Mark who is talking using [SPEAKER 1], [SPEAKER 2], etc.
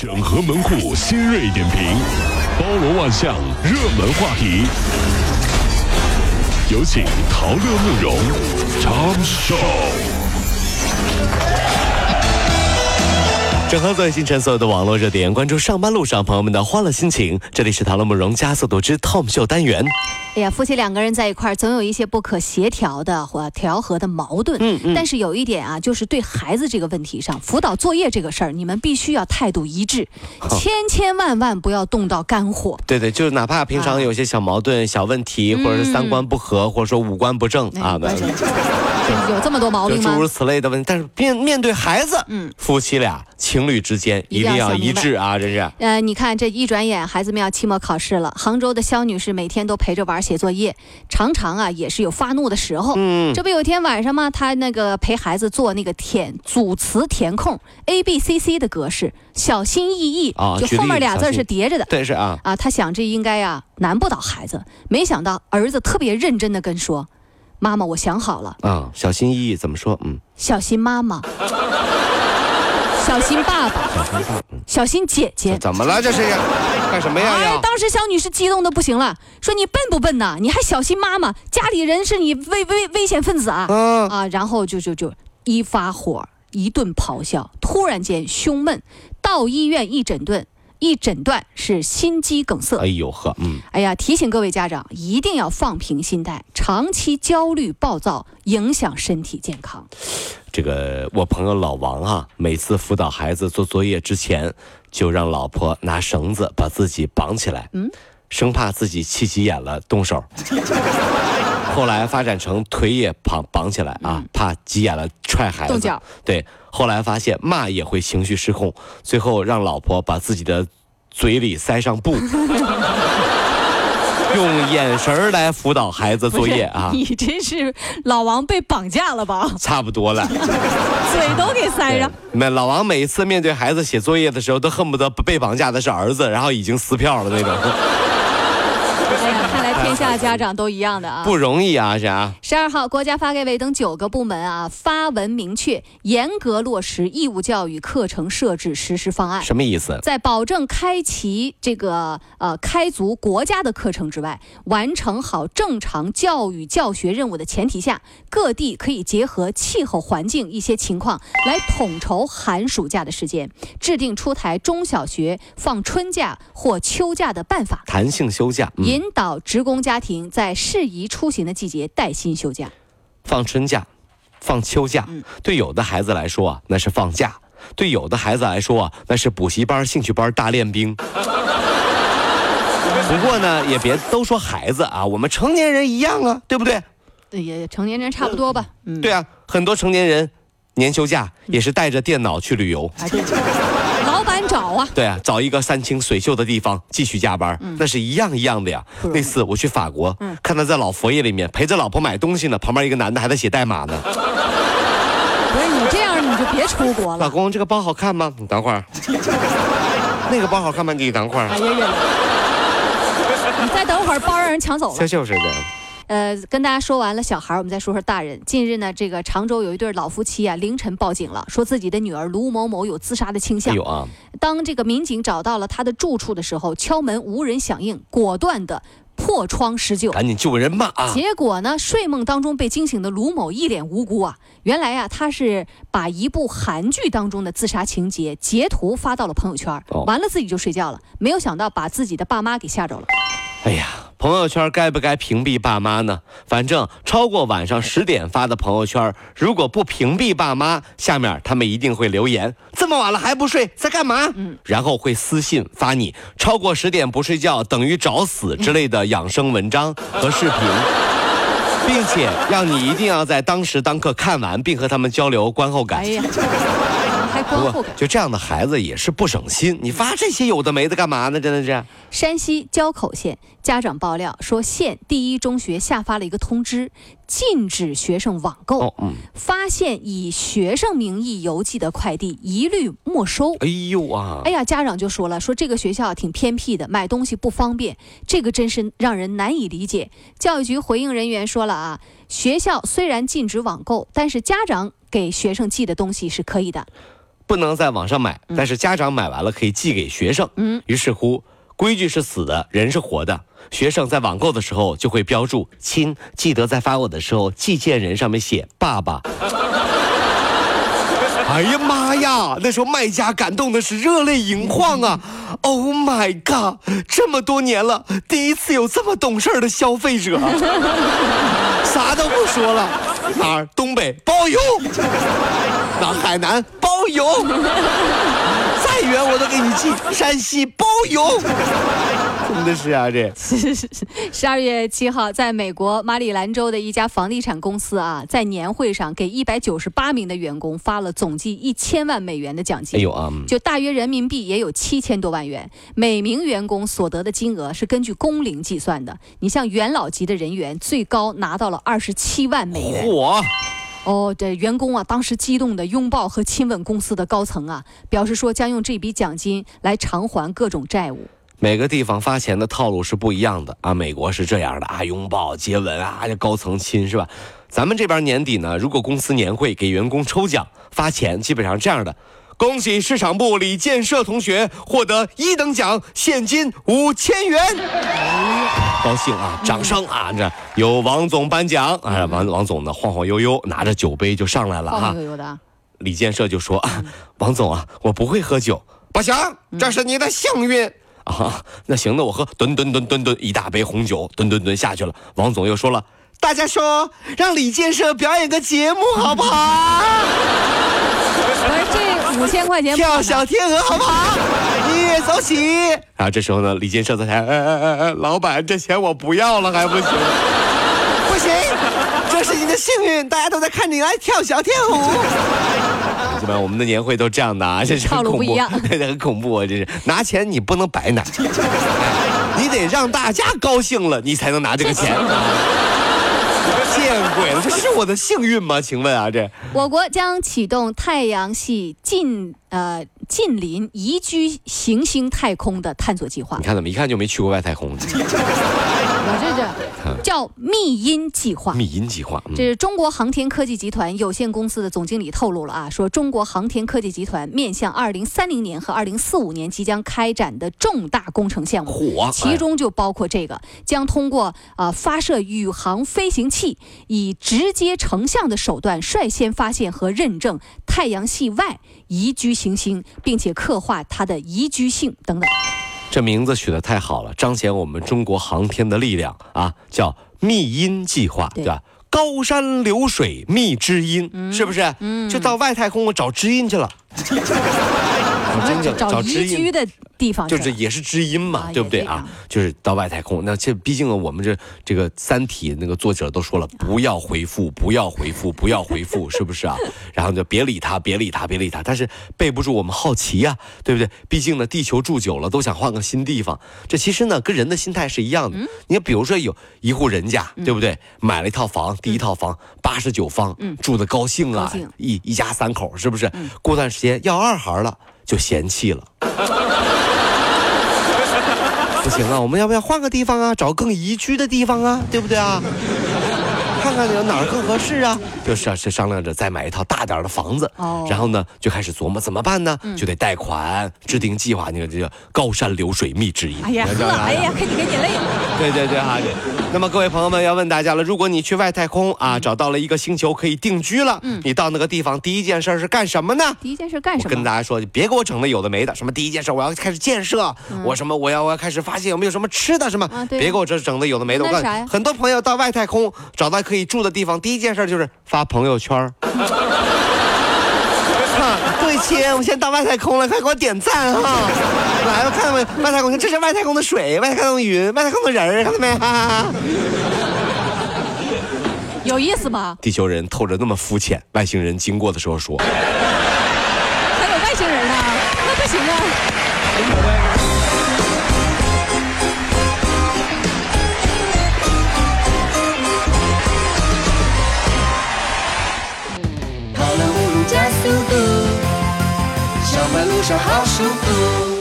[SPEAKER 1] 整合门户新锐点评，包罗万象，热门话题。有请陶乐慕容长寿。
[SPEAKER 2] 整合最新城所有的网络热点，关注上班路上朋友们的欢乐心情。这里是唐乐慕容加速度之 Tom 秀单元。
[SPEAKER 3] 哎呀，夫妻两个人在一块儿，总有一些不可协调的或调和的矛盾。嗯嗯。但是有一点啊，就是对孩子这个问题上，辅导作业这个事儿，你们必须要态度一致，千千万万不要动到肝火。
[SPEAKER 2] 对对，就是哪怕平常有些小矛盾、小问题，或者是三观不合，或者说五官不正啊，
[SPEAKER 3] 有这么多毛病
[SPEAKER 2] 吗？诸如此类的问题，但是面面对孩子，嗯，夫妻俩。情侣之间一定要一致啊！真是。
[SPEAKER 3] 呃，你看这一转眼，孩子们要期末考试了。杭州的肖女士每天都陪着玩写作业，常常啊也是有发怒的时候。嗯。这不有天晚上吗？她那个陪孩子做那个填组词填空，A B C C 的格式，小心翼翼啊，就后面俩字是叠着的。
[SPEAKER 2] 对，是啊。
[SPEAKER 3] 啊，她想这应该呀难不倒孩子，没想到儿子特别认真的跟说：“妈妈，我想好了。”
[SPEAKER 2] 啊，小心翼翼怎么说？嗯，
[SPEAKER 3] 小心妈妈。小心爸爸，
[SPEAKER 2] 小心爸，
[SPEAKER 3] 小心姐姐。
[SPEAKER 2] 怎么了？这是干什么呀？哎，
[SPEAKER 3] 当时小女士激动的不行了，说：“你笨不笨呐？你还小心妈妈？家里人是你危危危险分子啊！”啊，然后就就就一发火，一顿咆哮，突然间胸闷，到医院一诊断。一诊断是心肌梗塞。
[SPEAKER 2] 哎呦呵，嗯，
[SPEAKER 3] 哎呀，提醒各位家长一定要放平心态，长期焦虑暴躁影响身体健康。
[SPEAKER 2] 这个我朋友老王啊，每次辅导孩子做作业之前，就让老婆拿绳子把自己绑起来，嗯，生怕自己气急眼了动手。后来发展成腿也绑绑起来啊，怕急眼了踹孩子。
[SPEAKER 3] 动脚。
[SPEAKER 2] 对，后来发现骂也会情绪失控，最后让老婆把自己的嘴里塞上布，用眼神来辅导孩子作业啊。
[SPEAKER 3] 你真是老王被绑架了吧？
[SPEAKER 2] 差不多了，
[SPEAKER 3] 嘴都给塞上。
[SPEAKER 2] 那老王每一次面对孩子写作业的时候，都恨不得被绑架的是儿子，然后已经撕票了那种。
[SPEAKER 3] 天下 家长都一样的啊，
[SPEAKER 2] 不容易啊，是啊。
[SPEAKER 3] 十二号，国家发改委等九个部门啊发文明确，严格落实义务教育课程设置实施方案。
[SPEAKER 2] 什么意思？
[SPEAKER 3] 在保证开齐这个呃开足国家的课程之外，完成好正常教育教学任务的前提下，各地可以结合气候环境一些情况来统筹寒暑假的时间，制定出台中小学放春假或秋假的办法，
[SPEAKER 2] 弹性休假，
[SPEAKER 3] 引导职工。家庭在适宜出行的季节带薪休假，
[SPEAKER 2] 放春假，放秋假，对有的孩子来说啊，那是放假；对有的孩子来说啊，那是补习班、兴趣班大练兵。不过呢，也别都说孩子啊，我们成年人一样啊，对不对？
[SPEAKER 3] 也成年人差不多吧。
[SPEAKER 2] 嗯，对啊，很多成年人年休假也是带着电脑去旅游。
[SPEAKER 3] 找啊，
[SPEAKER 2] 对啊，找一个山清水秀的地方继续加班，那是一样一样的呀。那次我去法国，看他在老佛爷里面陪着老婆买东西呢，旁边一个男的还在写代码呢。
[SPEAKER 3] 不是你这样你就别出国了。
[SPEAKER 2] 老公，这个包好看吗？你等会儿。那个包好看吗？你等会儿。哎呀，
[SPEAKER 3] 你再等会儿，包让人抢走了。
[SPEAKER 2] 就是的。
[SPEAKER 3] 呃，跟大家说完了小孩，我们再说说大人。近日呢，这个常州有一对老夫妻啊，凌晨报警了，说自己的女儿卢某某有自杀的倾向。
[SPEAKER 2] 有啊。
[SPEAKER 3] 当这个民警找到了他的住处的时候，敲门无人响应，果断的破窗施救，
[SPEAKER 2] 赶紧救人吧啊！
[SPEAKER 3] 结果呢，睡梦当中被惊醒的卢某一脸无辜啊，原来啊，他是把一部韩剧当中的自杀情节截图发到了朋友圈，完了自己就睡觉了，没有想到把自己的爸妈给吓着了。
[SPEAKER 2] 哎呀。朋友圈该不该屏蔽爸妈呢？反正超过晚上十点发的朋友圈，如果不屏蔽爸妈，下面他们一定会留言：这么晚了还不睡，在干嘛？嗯，然后会私信发你超过十点不睡觉等于找死之类的养生文章和视频，并且让你一定要在当时当刻看完，并和他们交流观后感。就这样的孩子也是不省心。你发这些有的没的干嘛呢？真的是。
[SPEAKER 3] 山西交口县家长爆料说，县第一中学下发了一个通知，禁止学生网购。嗯。发现以学生名义邮寄的快递，一律没收。
[SPEAKER 2] 哎呦啊！
[SPEAKER 3] 哎呀，家长就说了，说这个学校挺偏僻的，买东西不方便，这个真是让人难以理解。教育局回应人员说了啊，学校虽然禁止网购，但是家长给学生寄的东西是可以的。
[SPEAKER 2] 不能在网上买，但是家长买完了可以寄给学生。嗯，于是乎，规矩是死的，人是活的。学生在网购的时候就会标注“亲”，记得在发我的时候，寄件人上面写“爸爸”。哎呀妈呀！那时候卖家感动的是热泪盈眶啊！Oh my god！这么多年了，第一次有这么懂事的消费者。啥都不说了，哪儿？东北包邮，哪海南包邮，再远我都给你寄，山西包邮。真的是啊，这
[SPEAKER 3] 十二月七号，在美国马里兰州的一家房地产公司啊，在年会上给一百九十八名的员工发了总计一千万美元的奖金。哎呦啊，就大约人民币也有七千多万元。每名员工所得的金额是根据工龄计算的。你像元老级的人员，最高拿到了二十七万美元。嚯！哦，这员工啊，当时激动的拥抱和亲吻公司的高层啊，表示说将用这笔奖金来偿还各种债务。
[SPEAKER 2] 每个地方发钱的套路是不一样的啊！美国是这样的啊，拥抱、接吻啊，这高层亲是吧？咱们这边年底呢，如果公司年会给员工抽奖发钱，基本上这样的：恭喜市场部李建设同学获得一等奖，现金五千元，高兴啊！掌声啊！这有王总颁奖啊！王王总呢，晃晃悠悠拿着酒杯就上来了
[SPEAKER 3] 啊。晃晃悠悠的，
[SPEAKER 2] 李建设就说：“王总啊，我不会喝酒，不行，这是你的幸运。”啊，那行，那我喝，吨吨吨吨吨一大杯红酒，吨吨吨下去了。王总又说了，大家说让李建设表演个节目好不好？
[SPEAKER 3] 这五千块钱
[SPEAKER 2] 跳小天鹅好不好？音乐走起。啊，这时候呢，李建设在台，哎哎哎，老板，这钱我不要了，还不行？不行，这是你的幸运，大家都在看你来跳小天舞。我们的年会都这样的啊，这是很恐怖，很恐怖啊！这是拿钱你不能白拿，你得让大家高兴了，你才能拿这个钱。见鬼了，这是我的幸运吗？请问啊，这
[SPEAKER 3] 我国将启动太阳系近呃近邻宜居行星太空的探索计划。
[SPEAKER 2] 你看怎么一看就没去过外太空？
[SPEAKER 3] 叫密音计划，
[SPEAKER 2] 密音计划，
[SPEAKER 3] 这是中国航天科技集团有限公司的总经理透露了啊，说中国航天科技集团面向二零三零年和二零四五年即将开展的重大工程项目，
[SPEAKER 2] 火，
[SPEAKER 3] 其中就包括这个，将通过啊发射宇航飞行器，以直接成像的手段，率先发现和认证太阳系外宜居行星，并且刻画它的宜居性等等。
[SPEAKER 2] 这名字取得太好了，彰显我们中国航天的力量啊！叫密音计划，对吧？高山流水觅知音，是不是？嗯，就到外太空我找知音去了。
[SPEAKER 3] 找知音的地方，
[SPEAKER 2] 就是也是知音嘛，对不对啊？就是到外太空，那这毕竟我们这这个《三体》那个作者都说了，不要回复，不要回复，不要回复，是不是啊？然后就别理他，别理他，别理他。但是备不住我们好奇呀，对不对？毕竟呢，地球住久了都想换个新地方。这其实呢，跟人的心态是一样的。你看，比如说有一户人家，对不对？买了一套房，第一套房八十九方，住的高兴啊，一一家三口，是不是？过段时间要二孩了。就嫌弃了，不行啊！我们要不要换个地方啊？找更宜居的地方啊，对不对啊？看看有哪儿更合适啊？就是是商量着再买一套大点的房子，然后呢就开始琢磨怎么办呢？就得贷款，制定计划。那个这叫高山流水觅知音。
[SPEAKER 3] 哎呀，哎呀，给你给你累了。
[SPEAKER 2] 对对对哈。那么各位朋友们要问大家了，如果你去外太空啊，找到了一个星球可以定居了，嗯，你到那个地方第一件事是干什么呢？
[SPEAKER 3] 第一件事干什么？
[SPEAKER 2] 跟大家说，别给我整那有的没的，什么第一件事我要开始建设，我什么我要我要开始发现有没有什么吃的，什么，别给我这整的有的没的。我告诉你，很多朋友到外太空找到可以住的地方，第一件事就是发朋友圈。对亲，我现在到外太空了，快给我点赞哈！来，我看到没？外太空，这是外太空的水，外太空的云，外太空的人，看到没？
[SPEAKER 3] 有意思吗？
[SPEAKER 2] 地球人透着那么肤浅，外星人经过的时候说，还
[SPEAKER 3] 有外星人呢，那不行啊！
[SPEAKER 4] 在路上，好舒服。